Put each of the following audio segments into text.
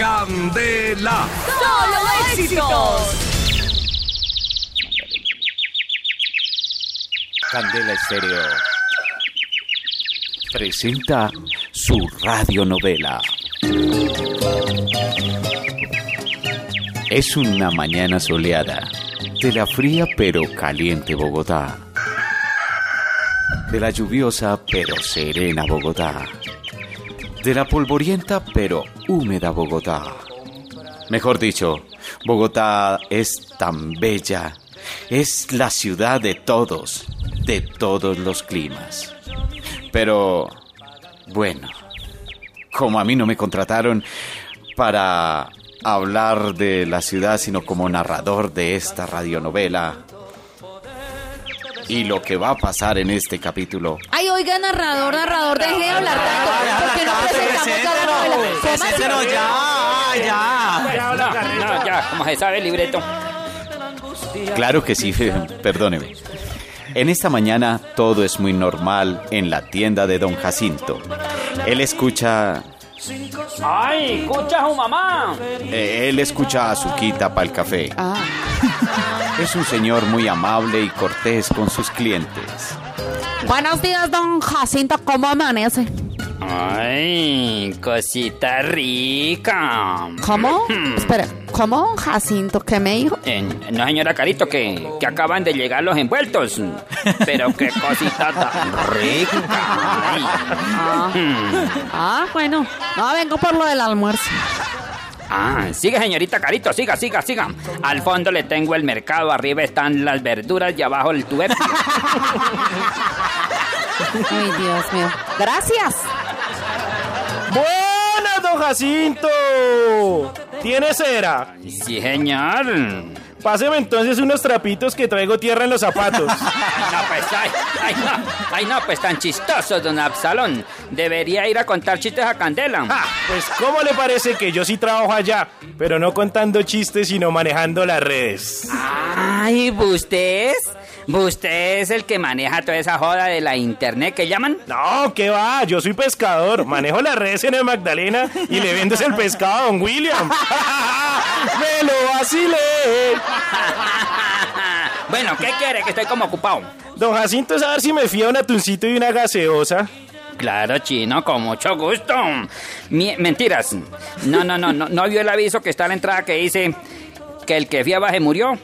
Candela. ¡Solo éxitos! Candela Estéreo presenta su radionovela. Es una mañana soleada de la fría pero caliente Bogotá. De la lluviosa pero serena Bogotá. De la polvorienta pero húmeda Bogotá. Mejor dicho, Bogotá es tan bella. Es la ciudad de todos, de todos los climas. Pero, bueno, como a mí no me contrataron para hablar de la ciudad, sino como narrador de esta radionovela y lo que va a pasar en este capítulo. Ay, oiga, narrador, narrador, deje de hablar tanto. ¿Por qué no presentamos ya ya, ya. No, ya, como se sabe el libreto. Claro que sí, perdóneme. En esta mañana todo es muy normal en la tienda de don Jacinto. Él escucha... ¡Ay, escucha a su mamá! eh, él escucha a Suquita para el café. Es un señor muy amable y cortés con sus clientes. Buenos días, don Jacinto. ¿Cómo amanece? ¡Ay, cosita rica! ¿Cómo? Hmm. Espera, ¿cómo, Jacinto? ¿Qué me dijo? Eh, no, señora Carito, que, que acaban de llegar los envueltos. Pero qué cosita tan rica. Ay. Hmm. Ah, bueno. No, vengo por lo del almuerzo. Ah, sigue, señorita Carito, siga, siga, siga. Al fondo le tengo el mercado, arriba están las verduras y abajo el tubérculo. Ay, Dios mío. Gracias. Buenas, don Jacinto. ¿Tiene cera? Sí, señor. Páseme entonces unos trapitos que traigo tierra en los zapatos. No, pues, ay, ay, no, ay, no, pues tan chistoso, don Absalón. Debería ir a contar chistes a Candela. Ah, pues, ¿cómo le parece que yo sí trabajo allá? Pero no contando chistes, sino manejando las redes. Ay, ¿usted es? ¿Usted es el que maneja toda esa joda de la internet que llaman? No, ¿qué va? Yo soy pescador. Manejo las redes en el Magdalena y le vendes el pescado a don William. ¡Me lo vacilé! bueno, ¿qué quiere? Que estoy como ocupado. Don Jacinto, es a ver si me fía un atuncito y una gaseosa. Claro, chino, con mucho gusto. Mi- mentiras. No, no, no, no, no vio el aviso que está a la entrada que dice que el que fiaba se murió.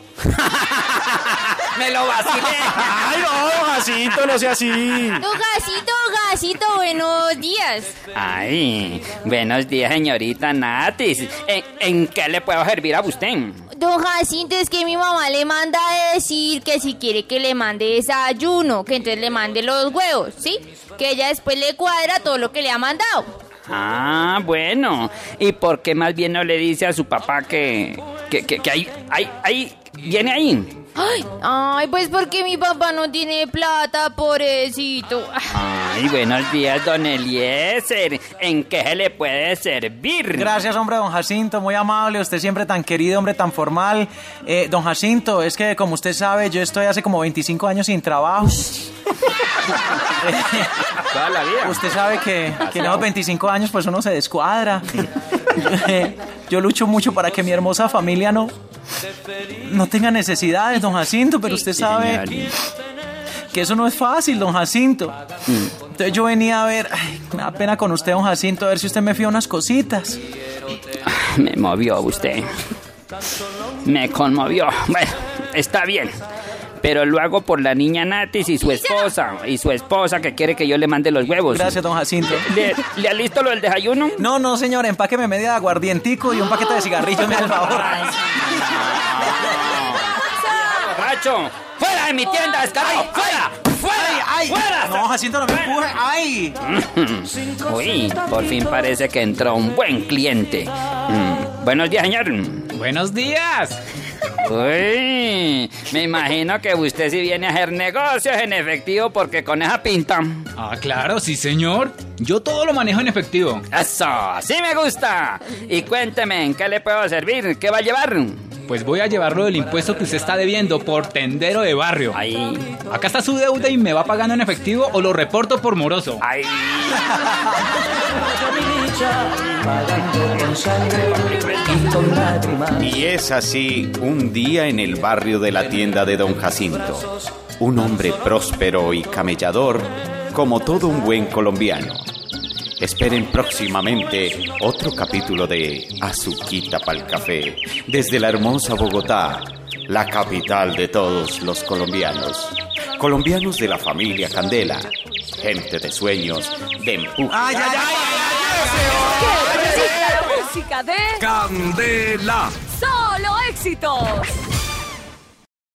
Me lo vacilé. ¡Ay, no, don Jacinto, no sea así! Don Gasito, Gasito, buenos días. Ay, buenos días, señorita Natis. ¿En, en qué le puedo servir a usted? Don Jacinto, es que mi mamá le manda a decir que si quiere que le mande desayuno, que entonces le mande los huevos, ¿sí? Que ella después le cuadra todo lo que le ha mandado. Ah, bueno. ¿Y por qué más bien no le dice a su papá que, que, que, que ahí, ahí, ahí, viene ahí? Ay, ay, pues porque mi papá no tiene plata, pobrecito. Ay, buenos días, don Eliezer. ¿En qué se le puede servir? Gracias, hombre, don Jacinto, muy amable, usted siempre tan querido, hombre, tan formal. Eh, don Jacinto, es que como usted sabe, yo estoy hace como 25 años sin trabajo. Toda la vida. Usted sabe que, que en esos 25 años pues uno se descuadra. Yo lucho mucho para que mi hermosa familia no, no tenga necesidades, don Jacinto, pero usted sabe que eso no es fácil, don Jacinto. Entonces yo venía a ver, ay, me da pena con usted, don Jacinto, a ver si usted me fía unas cositas. Me movió usted. Me conmovió. Bueno, está bien. Pero lo hago por la niña Natis y su esposa. Y su esposa que quiere que yo le mande los huevos. Gracias, don Jacinto. ¿Le, le alisto lo del desayuno? No, no, señor, empáqueme media de aguardientico y un paquete de cigarrillos, me el favor. ¡Borracho! ¡Fuera de mi tienda, descarado! ¡Fuera! ¡Fuera! ¡Ay! ¡Fuera! No, Jacinto, no me empuje. ¡Ay! Uy, por fin parece que entró un buen cliente. Mm, Buenos días, señor. Buenos días. Uy, me imagino que usted sí viene a hacer negocios en efectivo porque con esa pinta. Ah, claro, sí, señor. Yo todo lo manejo en efectivo. Eso, sí me gusta. Y cuénteme, ¿en qué le puedo servir? ¿Qué va a llevar? Pues voy a llevarlo del impuesto que usted está debiendo por tendero de barrio. Ahí, Acá está su deuda y me va pagando en efectivo o lo reporto por moroso. ahí. Y es así un día en el barrio de la tienda de don Jacinto. Un hombre próspero y camellador, como todo un buen colombiano. Esperen próximamente otro capítulo de Azuquita pa'l Café desde la hermosa Bogotá, la capital de todos los colombianos. Colombianos de la familia Candela, gente de sueños, de empuje. ¡Ay, ay, ay! ¡Qué música de ¡Candela! solo éxitos!